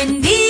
Buen día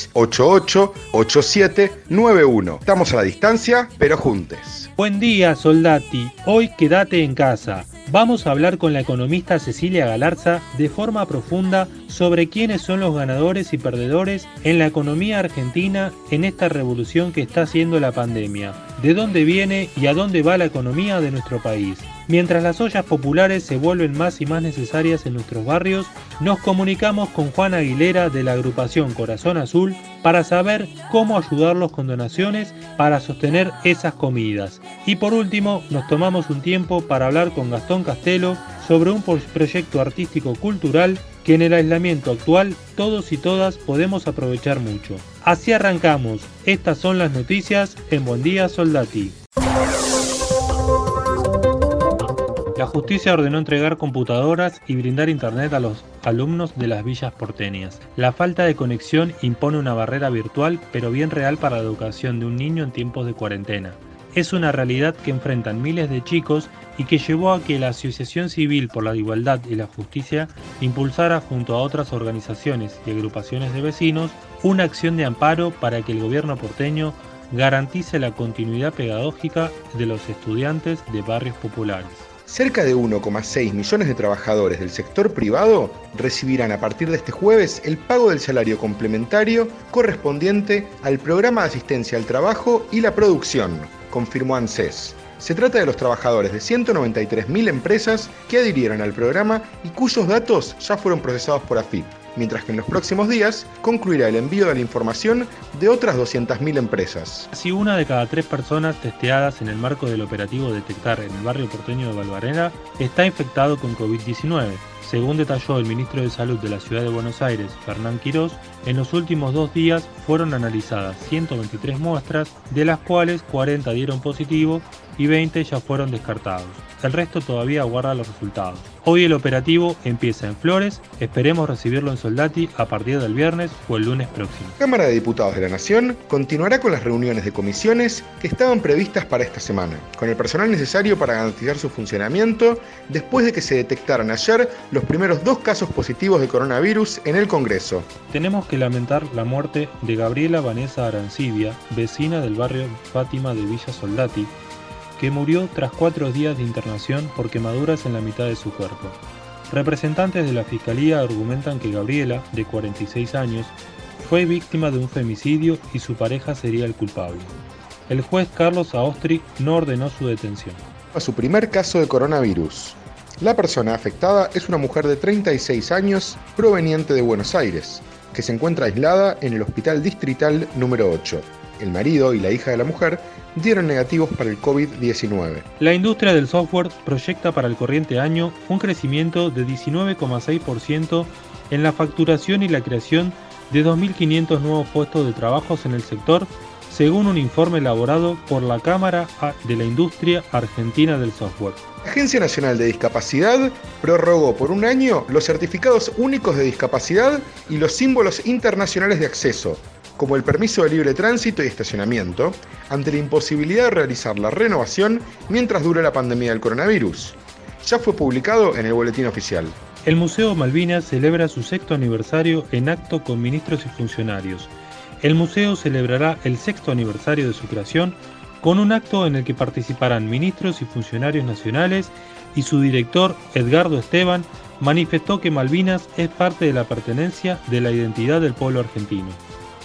88 87 91. Estamos a la distancia, pero juntes. Buen día, Soldati. Hoy quédate en casa. Vamos a hablar con la economista Cecilia Galarza de forma profunda sobre quiénes son los ganadores y perdedores en la economía argentina en esta revolución que está haciendo la pandemia, de dónde viene y a dónde va la economía de nuestro país. Mientras las ollas populares se vuelven más y más necesarias en nuestros barrios, nos comunicamos con Juan Aguilera de la agrupación Corazón Azul para saber cómo ayudarlos con donaciones para sostener esas comidas. Y por último, nos tomamos un tiempo para hablar con Gastón Castelo sobre un proyecto artístico cultural que en el aislamiento actual todos y todas podemos aprovechar mucho. Así arrancamos. Estas son las noticias en Buen Día Soldati. La justicia ordenó entregar computadoras y brindar internet a los alumnos de las villas porteñas. La falta de conexión impone una barrera virtual pero bien real para la educación de un niño en tiempos de cuarentena. Es una realidad que enfrentan miles de chicos y que llevó a que la Asociación Civil por la Igualdad y la Justicia impulsara junto a otras organizaciones y agrupaciones de vecinos una acción de amparo para que el gobierno porteño garantice la continuidad pedagógica de los estudiantes de barrios populares. Cerca de 1,6 millones de trabajadores del sector privado recibirán a partir de este jueves el pago del salario complementario correspondiente al programa de asistencia al trabajo y la producción, confirmó ANSES. Se trata de los trabajadores de 193.000 empresas que adhirieron al programa y cuyos datos ya fueron procesados por AFIP mientras que en los próximos días concluirá el envío de la información de otras 200.000 empresas. Casi una de cada tres personas testeadas en el marco del operativo Detectar en el barrio porteño de Valvarena está infectado con COVID-19. Según detalló el ministro de Salud de la Ciudad de Buenos Aires, Fernán Quirós, en los últimos dos días fueron analizadas 123 muestras, de las cuales 40 dieron positivo y 20 ya fueron descartados. El resto todavía aguarda los resultados. Hoy el operativo empieza en Flores, esperemos recibirlo en Soldati a partir del viernes o el lunes próximo. Cámara de Diputados de la Nación continuará con las reuniones de comisiones que estaban previstas para esta semana, con el personal necesario para garantizar su funcionamiento después de que se detectaran ayer los primeros dos casos positivos de coronavirus en el Congreso. Tenemos que lamentar la muerte de Gabriela Vanessa Arancibia, vecina del barrio Fátima de Villa Soldati, que murió tras cuatro días de internación por quemaduras en la mitad de su cuerpo. Representantes de la Fiscalía argumentan que Gabriela, de 46 años, fue víctima de un femicidio y su pareja sería el culpable. El juez Carlos Aostri no ordenó su detención. A su primer caso de coronavirus. La persona afectada es una mujer de 36 años proveniente de Buenos Aires, que se encuentra aislada en el Hospital Distrital número 8. El marido y la hija de la mujer dieron negativos para el COVID-19. La industria del software proyecta para el corriente año un crecimiento de 19,6% en la facturación y la creación de 2.500 nuevos puestos de trabajo en el sector, según un informe elaborado por la Cámara de la Industria Argentina del Software. La Agencia Nacional de Discapacidad prorrogó por un año los certificados únicos de discapacidad y los símbolos internacionales de acceso, como el permiso de libre tránsito y estacionamiento, ante la imposibilidad de realizar la renovación mientras dure la pandemia del coronavirus. Ya fue publicado en el boletín oficial. El Museo Malvinas celebra su sexto aniversario en acto con ministros y funcionarios. El museo celebrará el sexto aniversario de su creación con un acto en el que participarán ministros y funcionarios nacionales y su director, Edgardo Esteban, manifestó que Malvinas es parte de la pertenencia de la identidad del pueblo argentino.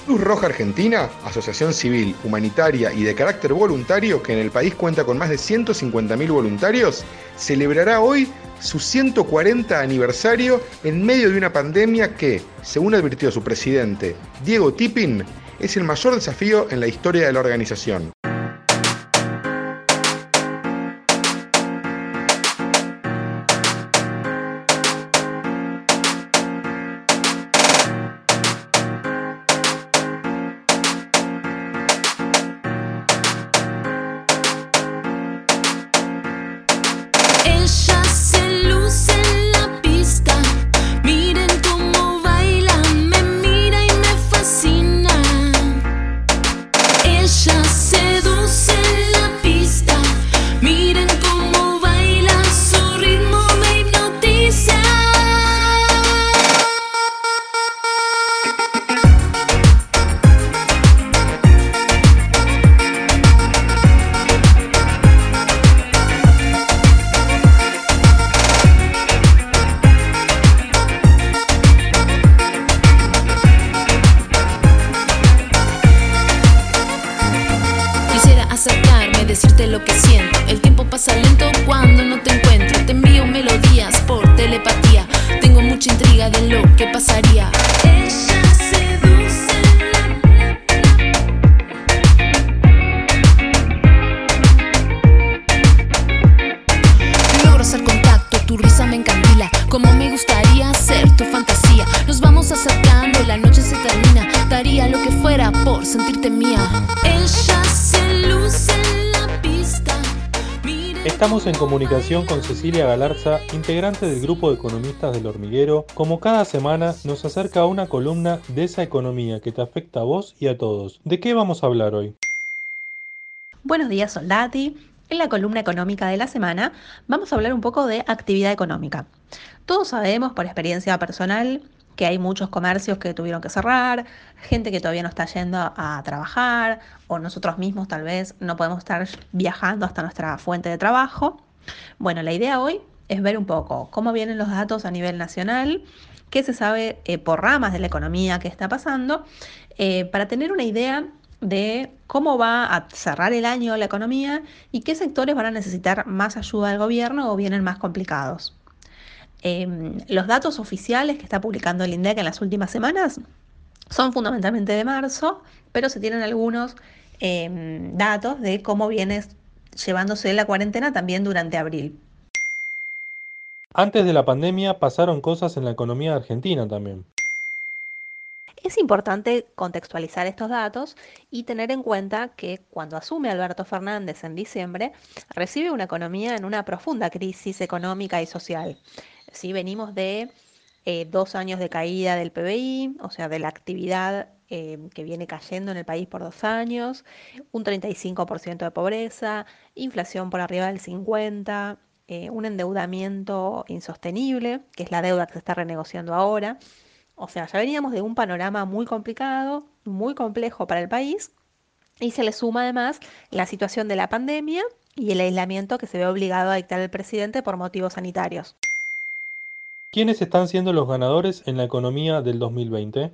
Cruz Roja Argentina, asociación civil, humanitaria y de carácter voluntario que en el país cuenta con más de 150.000 voluntarios, celebrará hoy su 140 aniversario en medio de una pandemia que, según advirtió su presidente, Diego Tipping, es el mayor desafío en la historia de la organización. Lo que pasaría. Estamos en comunicación con Cecilia Galarza, integrante del grupo de economistas del hormiguero. Como cada semana nos acerca una columna de esa economía que te afecta a vos y a todos. ¿De qué vamos a hablar hoy? Buenos días, Soldati. En la columna económica de la semana vamos a hablar un poco de actividad económica. Todos sabemos por experiencia personal que hay muchos comercios que tuvieron que cerrar, gente que todavía no está yendo a trabajar o nosotros mismos tal vez no podemos estar viajando hasta nuestra fuente de trabajo. Bueno, la idea hoy es ver un poco cómo vienen los datos a nivel nacional, qué se sabe eh, por ramas de la economía que está pasando, eh, para tener una idea de cómo va a cerrar el año la economía y qué sectores van a necesitar más ayuda del gobierno o vienen más complicados. Em, los datos oficiales que está publicando el INDEC en las últimas semanas son fundamentalmente de marzo, pero se tienen algunos em, datos de cómo viene llevándose la cuarentena también durante abril. Antes de la pandemia pasaron cosas en la economía argentina también. Es importante contextualizar estos datos y tener en cuenta que cuando asume Alberto Fernández en diciembre, recibe una economía en una profunda crisis económica y social. Sí, venimos de eh, dos años de caída del PBI, o sea, de la actividad eh, que viene cayendo en el país por dos años, un 35% de pobreza, inflación por arriba del 50%, eh, un endeudamiento insostenible, que es la deuda que se está renegociando ahora. O sea, ya veníamos de un panorama muy complicado, muy complejo para el país, y se le suma además la situación de la pandemia y el aislamiento que se ve obligado a dictar el presidente por motivos sanitarios. ¿Quiénes están siendo los ganadores en la economía del 2020?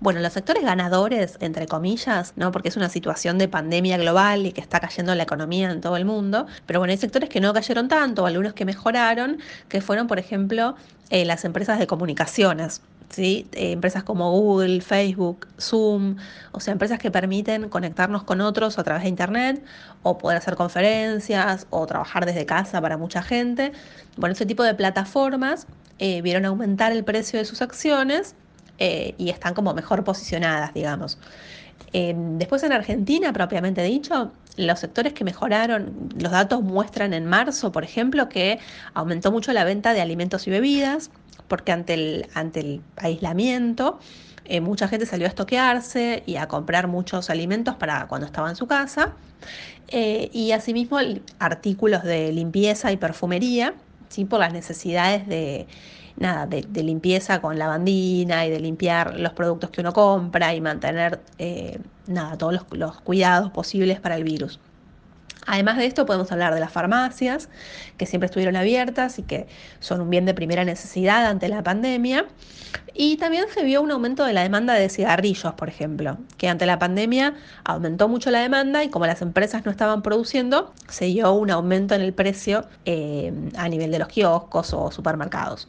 Bueno, los sectores ganadores, entre comillas, ¿no? Porque es una situación de pandemia global y que está cayendo la economía en todo el mundo. Pero bueno, hay sectores que no cayeron tanto, algunos que mejoraron, que fueron, por ejemplo, eh, las empresas de comunicaciones. ¿Sí? Eh, empresas como Google, Facebook, Zoom, o sea, empresas que permiten conectarnos con otros a través de Internet o poder hacer conferencias o trabajar desde casa para mucha gente. Bueno, ese tipo de plataformas eh, vieron aumentar el precio de sus acciones eh, y están como mejor posicionadas, digamos. Después en Argentina, propiamente dicho, los sectores que mejoraron, los datos muestran en marzo, por ejemplo, que aumentó mucho la venta de alimentos y bebidas, porque ante el, ante el aislamiento, eh, mucha gente salió a estoquearse y a comprar muchos alimentos para cuando estaba en su casa, eh, y asimismo artículos de limpieza y perfumería, ¿sí? por las necesidades de, nada, de, limpieza con lavandina y de limpiar los productos que uno compra y mantener eh, nada, todos los, los cuidados posibles para el virus. Además de esto, podemos hablar de las farmacias, que siempre estuvieron abiertas y que son un bien de primera necesidad ante la pandemia. Y también se vio un aumento de la demanda de cigarrillos, por ejemplo, que ante la pandemia aumentó mucho la demanda y como las empresas no estaban produciendo, se dio un aumento en el precio eh, a nivel de los kioscos o supermercados.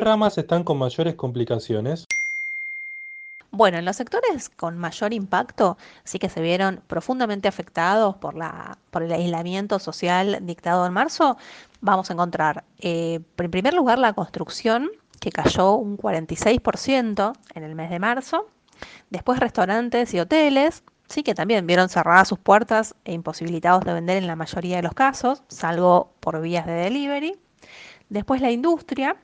¿Qué ramas están con mayores complicaciones? Bueno, en los sectores con mayor impacto sí que se vieron profundamente afectados por el aislamiento social dictado en marzo. Vamos a encontrar, eh, en primer lugar, la construcción, que cayó un 46% en el mes de marzo. Después restaurantes y hoteles, sí que también vieron cerradas sus puertas e imposibilitados de vender en la mayoría de los casos, salvo por vías de delivery. Después la industria,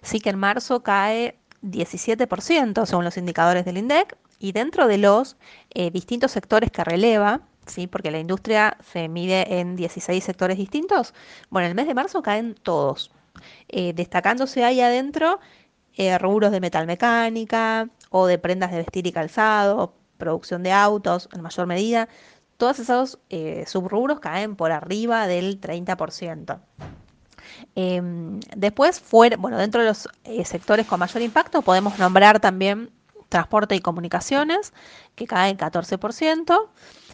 sí que en marzo cae 17% según los indicadores del INDEC y dentro de los eh, distintos sectores que releva, ¿sí? porque la industria se mide en 16 sectores distintos, bueno, el mes de marzo caen todos, eh, destacándose ahí adentro eh, rubros de metalmecánica o de prendas de vestir y calzado, producción de autos en mayor medida, todos esos subrubros caen por arriba del 30%. Eh, después, fuera, bueno, dentro de los eh, sectores con mayor impacto podemos nombrar también transporte y comunicaciones, que caen 14%,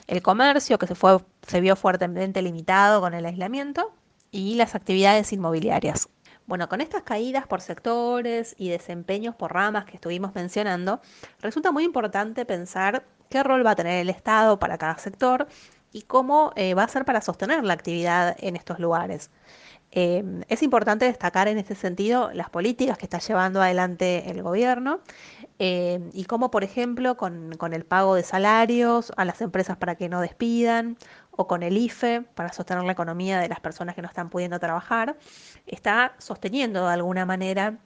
el comercio, que se, fue, se vio fuertemente limitado con el aislamiento, y las actividades inmobiliarias. Bueno, con estas caídas por sectores y desempeños por ramas que estuvimos mencionando, resulta muy importante pensar qué rol va a tener el Estado para cada sector y cómo eh, va a ser para sostener la actividad en estos lugares. Eh, es importante destacar en ese sentido las políticas que está llevando adelante el gobierno eh, y cómo, por ejemplo, con, con, el pago de salarios a las empresas para que no despidan o con el IFE para sostener la economía de las personas que no están pudiendo trabajar, está sosteniendo de alguna manera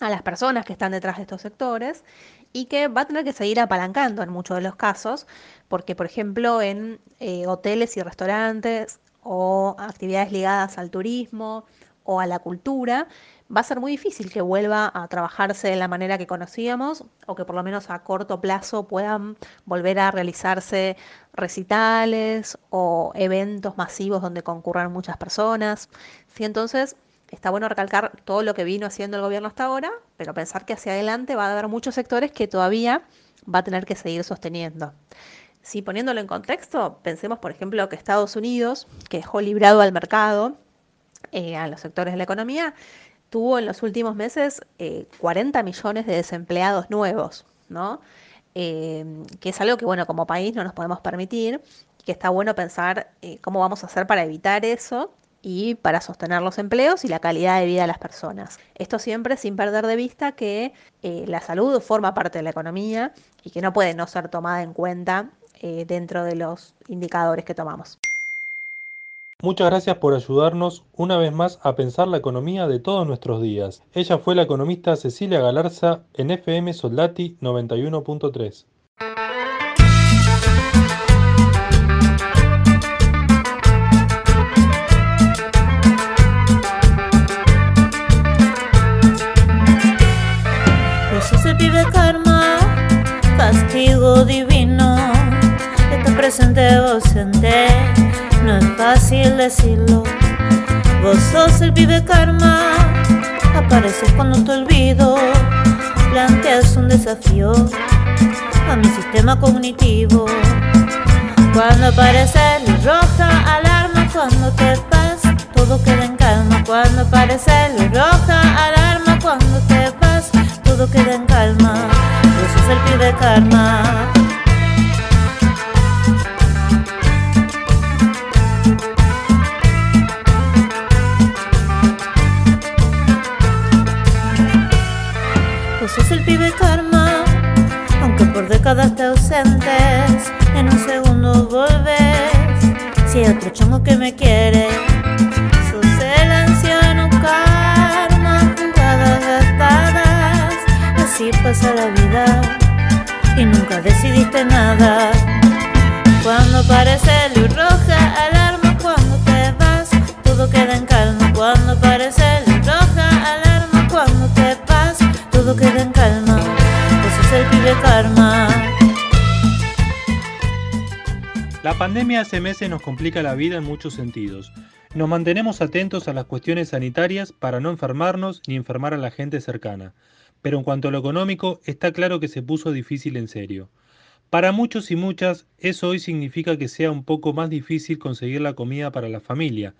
a las personas que están detrás de estos sectores y que va a tener que seguir apalancando en muchos de los casos, porque por ejemplo en eh, hoteles y restaurantes o actividades ligadas al turismo o a la cultura, va a ser muy difícil que vuelva a trabajarse de la manera que conocíamos o que por lo menos a corto plazo puedan volver a realizarse recitales o eventos masivos donde concurran muchas personas. ¿sí? Entonces, está bueno recalcar todo lo que vino haciendo el gobierno hasta ahora, pero pensar que hacia adelante va a haber muchos sectores que todavía va a tener que seguir sosteniendo. Si poniéndolo en contexto, pensemos por ejemplo que Estados Unidos, que dejó librado al mercado eh, a los sectores de la economía, tuvo en los últimos meses 40 eh, millones de desempleados nuevos, ¿no? Eh, que es algo que, bueno, como país no nos podemos permitir, que está bueno pensar cómo vamos a hacer para evitar eso y para sostener los empleos y la calidad de vida de las personas. Esto siempre sin perder de vista que eh, la salud forma parte de la economía y que no puede no ser tomada en cuenta eh, dentro de los indicadores que tomamos. Muchas gracias por ayudarnos una vez más a pensar la economía de todos nuestros días. Ella fue la economista Cecilia Galarza en FM Soldati 91.3. castigo divino presente ausente no es fácil decirlo. Vos sos el pibe karma apareces cuando te olvido planteas un desafío a mi sistema cognitivo. Cuando aparece luz roja alarma cuando te vas todo queda en calma. Cuando aparece luz roja alarma cuando te vas todo queda en calma. Eso es el pibe karma. Décadas te ausentes, en un segundo volves. Si hay otro chongo que me quiere, sos el anciano karma, jugadas gastadas, así pasa la vida y nunca decidiste nada. Cuando parece luz roja, alarma cuando te vas, todo queda en calma. Cuando parece luz roja, alarma cuando te vas, todo queda en calma. Eso es el pibe karma. Pandemia hace meses nos complica la vida en muchos sentidos. Nos mantenemos atentos a las cuestiones sanitarias para no enfermarnos ni enfermar a la gente cercana pero en cuanto a lo económico, está claro que se puso difícil en serio. Para muchos y muchas, eso hoy significa que sea un poco más difícil conseguir la comida para la familia.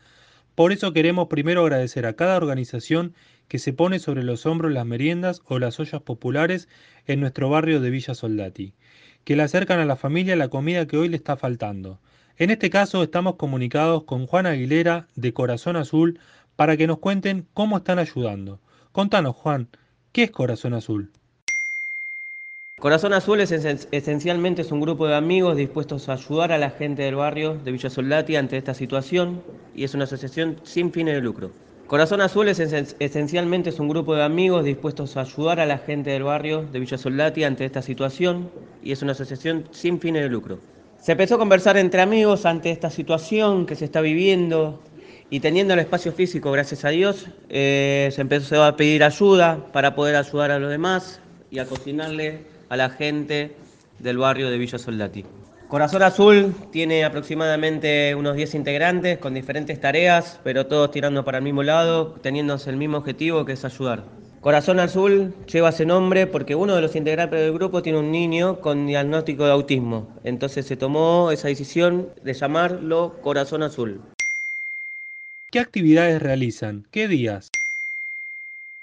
Por eso queremos primero agradecer a cada organización que se pone sobre los hombros las meriendas o las ollas populares en nuestro barrio de Villa Soldati, que le acercan a la familia la comida que hoy le está faltando. En este caso estamos comunicados con Juan Aguilera de Corazón Azul para que nos cuenten cómo están ayudando. Contanos, Juan, ¿Qué es Corazón Azul? Corazón Azul es esencialmente es un grupo de amigos dispuestos a ayudar a la gente del barrio de Villa Soldati ante esta situación y es una asociación sin fines de lucro. Corazón Azul es esencialmente es un grupo de amigos dispuestos a ayudar a la gente del barrio de Villa Soldati ante esta situación y es una asociación sin fines de lucro. Se empezó a conversar entre amigos ante esta situación que se está viviendo y teniendo el espacio físico, gracias a Dios, eh, se empezó a pedir ayuda para poder ayudar a los demás y a cocinarle a la gente del barrio de Villa Soldati. Corazón Azul tiene aproximadamente unos 10 integrantes con diferentes tareas, pero todos tirando para el mismo lado, teniéndose el mismo objetivo que es ayudar. Corazón Azul lleva ese nombre porque uno de los integrantes del grupo tiene un niño con diagnóstico de autismo. Entonces se tomó esa decisión de llamarlo Corazón Azul. ¿Qué actividades realizan? ¿Qué días?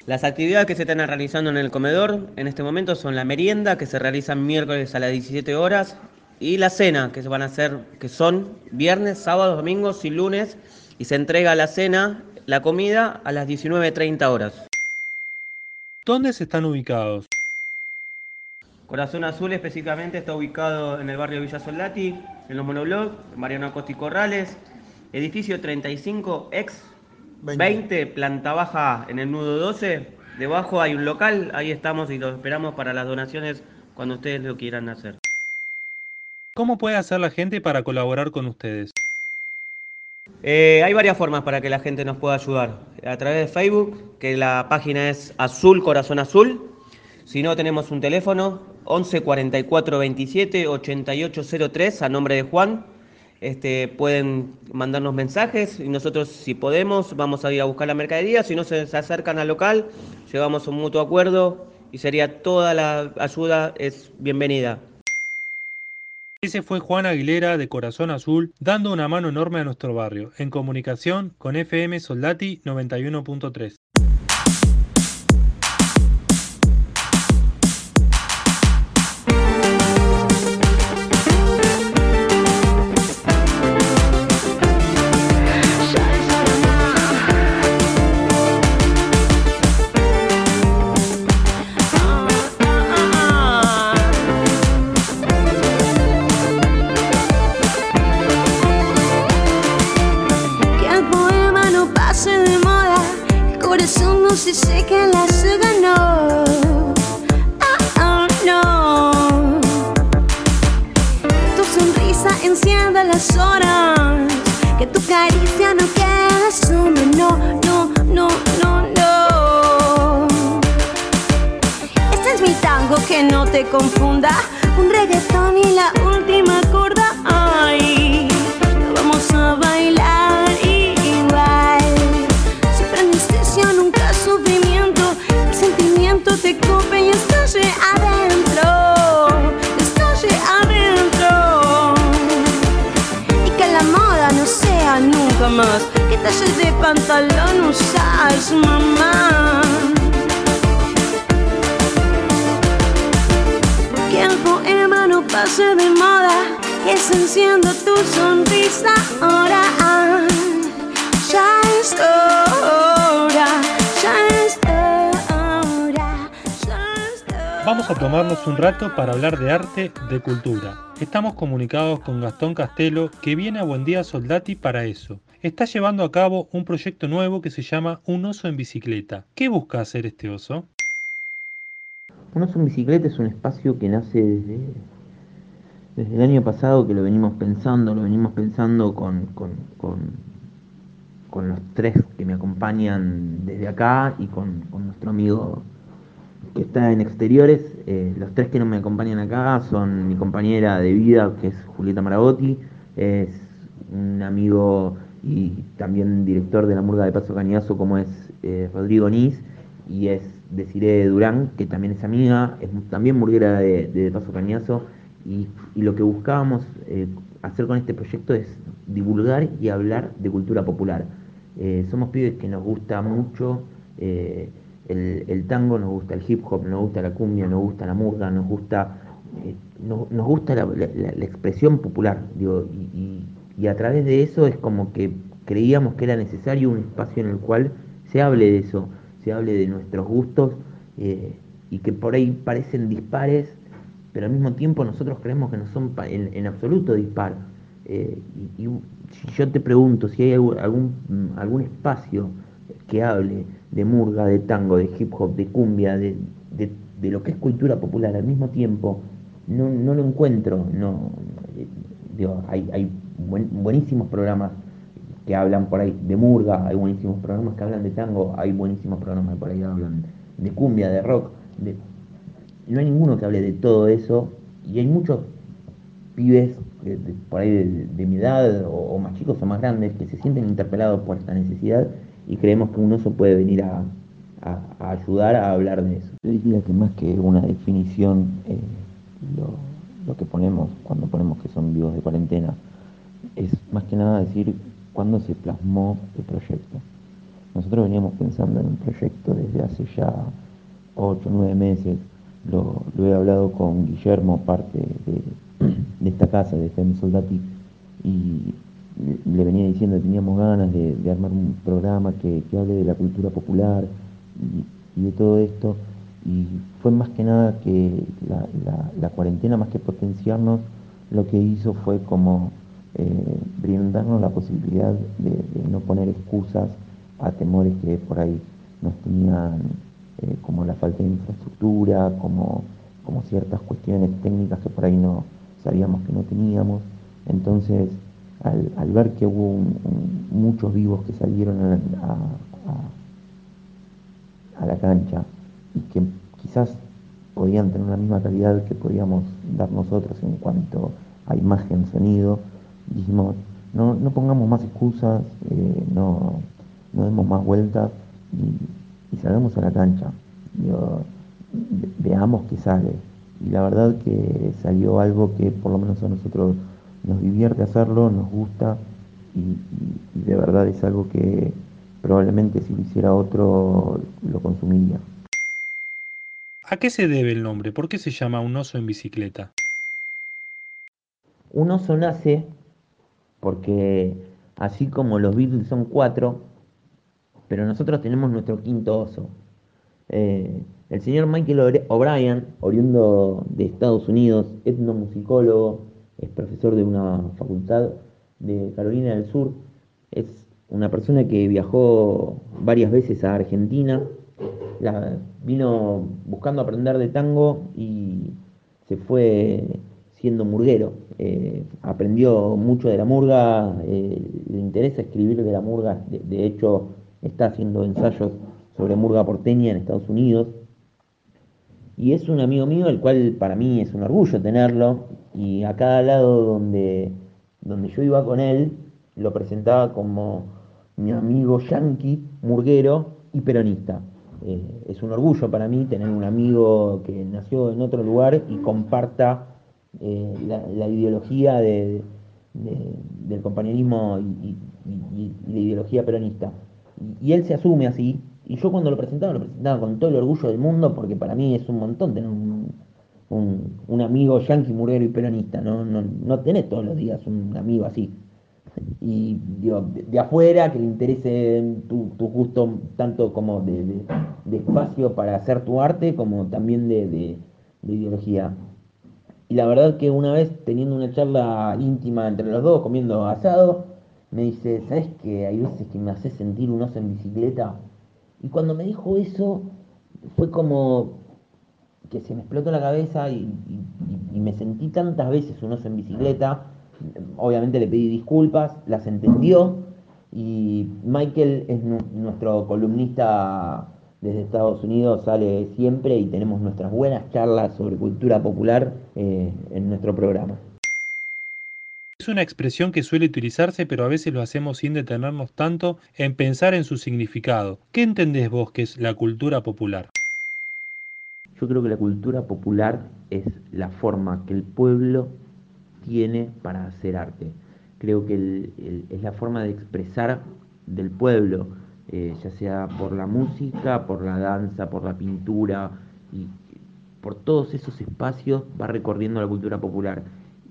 Las actividades que se están realizando en el comedor en este momento son la merienda, que se realiza miércoles a las 17 horas, y la cena, que se van a hacer, que son viernes, sábados, domingos y lunes, y se entrega la cena, la comida, a las 19.30 horas. ¿Dónde se están ubicados? Corazón Azul específicamente está ubicado en el barrio Villa Soldati, en los monoblocks, Mariano Acosta y Corrales, edificio 35 ex 20, planta baja en el nudo 12. Debajo hay un local, ahí estamos y los esperamos para las donaciones cuando ustedes lo quieran hacer. ¿Cómo puede hacer la gente para colaborar con ustedes? Eh, hay varias formas para que la gente nos pueda ayudar. A través de Facebook, que la página es Azul Corazón Azul. Si no, tenemos un teléfono 11 44 27 8803 a nombre de Juan. Este, pueden mandarnos mensajes y nosotros, si podemos, vamos a ir a buscar la mercadería. Si no se acercan al local, llevamos un mutuo acuerdo y sería toda la ayuda es bienvenida. Ese fue Juan Aguilera de Corazón Azul dando una mano enorme a nuestro barrio, en comunicación con FM Soldati 91.3. no sea nunca más. Que talles de pantalón usas, mamá. Que el poema no pase de moda. Que se encienda tu sonrisa ahora. Ya es hora, Vamos a tomarnos un rato para hablar de arte, de cultura. Estamos comunicados con Gastón Castelo, que viene a Buen Día Soldati para eso. Está llevando a cabo un proyecto nuevo que se llama Un oso en bicicleta. ¿Qué busca hacer este oso? Un oso en bicicleta es un espacio que nace desde, el año pasado, que lo venimos pensando, lo venimos pensando con, los tres que me acompañan desde acá y con nuestro amigo que está en exteriores. Eh, los tres que no me acompañan acá son mi compañera de vida, que es Julieta Marabotti, es un amigo y también director de la Murga de Paso Cañazo, como es eh, Rodrigo Nis, y es Desiree Durán, que también es amiga, es también murguera de, Paso Cañazo, y, lo que buscábamos eh, hacer con este proyecto es divulgar y hablar de cultura popular. Somos pibes que nos gusta mucho el, tango, nos gusta el hip hop, nos gusta la cumbia, nos gusta la murga, nos gusta, eh, no- nos gusta la, la- expresión popular, digo, y, a través de eso es como que creíamos que era necesario un espacio en el cual se hable de eso, se hable de nuestros gustos eh, y que por ahí parecen dispares, pero al mismo tiempo nosotros creemos que no son en, en absoluto dispar. Eh, y, y si yo te pregunto si hay algún, algún espacio que hable de murga, de tango, de hip hop, de cumbia, de, de- lo que es cultura popular al mismo tiempo, no, no lo encuentro. No, hay, hay buen- buenísimos programas que hablan por ahí de murga, hay buenísimos programas que hablan de tango, hay buenísimos programas que por ahí hablan de cumbia, de rock, de, no hay ninguno que hable de todo eso y hay muchos pibes de- por ahí de, de mi edad o, o más chicos o más grandes que se sienten interpelados por esta necesidad y creemos que un oso puede venir a, ayudar a hablar de eso. Yo diría que más que una definición, eh, lo, que ponemos cuando ponemos que son vivos de cuarentena, es más que nada decir cuándo se plasmó el proyecto. Nosotros veníamos pensando en un proyecto desde hace ya 8 o 9 meses, lo, he hablado con Guillermo, parte de, esta casa, de FM Soldati, y le venía diciendo que teníamos ganas de, armar un programa que, hable de la cultura popular y, de todo esto. Y fue más que nada que la, la, cuarentena, más que potenciarnos, lo que hizo fue como eh, brindarnos la posibilidad de, de, no poner excusas a temores que por ahí nos tenían, eh, como la falta de infraestructura, como, como ciertas cuestiones técnicas que por ahí no sabíamos que no teníamos. Entonces, al, ver que hubo un, muchos vivos que salieron a, la cancha y que quizás podían tener la misma calidad que podíamos dar nosotros en cuanto a imagen, sonido, dijimos, no, no pongamos más excusas, eh, no, no, demos más vueltas y, salgamos a la cancha. Veamos qué sale. Y la verdad que salió algo que por lo menos a nosotros nos divierte hacerlo, nos gusta y, y, y, de verdad es algo que probablemente si lo hiciera otro lo consumiría. ¿A qué se debe el nombre? ¿Por qué se llama un oso en bicicleta? Un oso nace porque así como los Beatles son cuatro, pero nosotros tenemos nuestro quinto oso. Eh, el señor Michael O'Brien, oriundo de Estados Unidos, etnomusicólogo, es profesor de una facultad de Carolina del Sur, es una persona que viajó varias veces a Argentina, la, vino buscando aprender de tango y se fue siendo murguero. Eh, aprendió mucho de la murga, eh, le interesa escribir de la murga, de, de, hecho está haciendo ensayos sobre murga porteña en Estados Unidos. Y es un amigo mío, el cual para mí es un orgullo tenerlo, y a cada lado donde, donde yo iba con él, lo presentaba como mi amigo yanqui, murguero y peronista. Eh, es un orgullo para mí tener un amigo que nació en otro lugar y comparta eh, la, ideología de, de, del compañerismo y, la ideología peronista. Y, él se asume así, y yo cuando lo presentaba, lo presentaba con todo el orgullo del mundo, porque para mí es un montón tener un, un, amigo yanqui, murguero y peronista, ¿no? No, no tenés todos los días un amigo así. Y digo, de, afuera, que le interese tu, tu gusto tanto como de, de, espacio para hacer tu arte, como también de, de ideología. Y la verdad que una vez teniendo una charla íntima entre los dos, comiendo asado, me dice, ¿sabes que hay veces que me hace sentir un oso en bicicleta? Y cuando me dijo eso, fue como que se me explotó la cabeza y, me sentí tantas veces un oso en bicicleta. Obviamente le pedí disculpas, las entendió y Michael es nuestro columnista desde Estados Unidos sale siempre y tenemos nuestras buenas charlas sobre cultura popular eh, en nuestro programa. Es una expresión que suele utilizarse, pero a veces lo hacemos sin detenernos tanto en pensar en su significado. ¿Qué entendés vos que es la cultura popular? Yo creo que la cultura popular es la forma que el pueblo tiene para hacer arte. Creo que es la forma de expresar del pueblo eh, ya sea por la música, por la danza, por la pintura, y por todos esos espacios va recorriendo la cultura popular.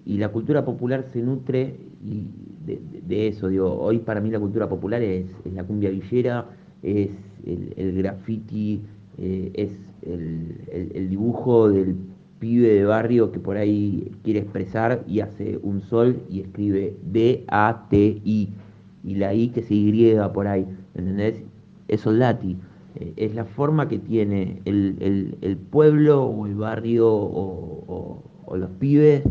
Y la cultura popular se nutre de, de, de eso, digo, hoy para mí la cultura popular es, la cumbia villera, es el, graffiti, eh, es el, dibujo del pibe de barrio que por ahí quiere expresar y hace un sol y escribe D-A-T-I y la I que se Y por ahí, ¿entendés? Es Soldati, eh, es la forma que tiene el, pueblo o el barrio o los pibes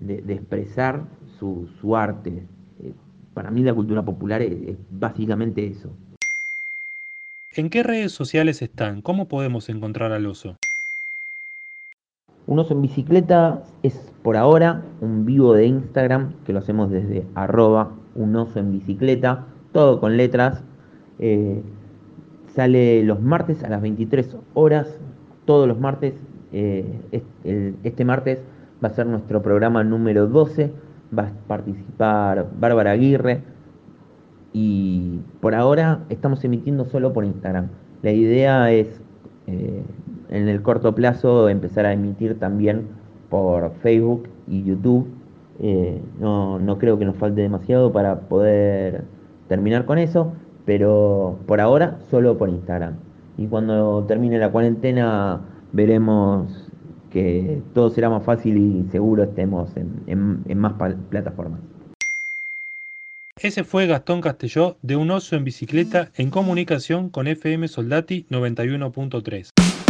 de, de expresar su, su arte. Eh, para mí la cultura popular es, es básicamente eso. ¿En qué redes sociales están? ¿Cómo podemos encontrar al oso? Un oso en bicicleta es por ahora un vivo de Instagram que lo hacemos desde arroba un oso en bicicleta, todo con letras. Eh, sale los martes a las 23 horas, todos los martes. eh, el- este martes va a ser nuestro programa número 12, va a participar Bárbara Aguirre y por ahora estamos emitiendo solo por Instagram. La idea es eh, en el corto plazo empezar a emitir también por Facebook y YouTube. Eh, no, no creo que nos falte demasiado para poder terminar con eso, pero por ahora solo por Instagram. Y cuando termine la cuarentena veremos que todo será más fácil y seguro estemos en, más plataformas. Ese fue Gastón Castelló de Un oso en bicicleta en comunicación con FM Soldati 91.3.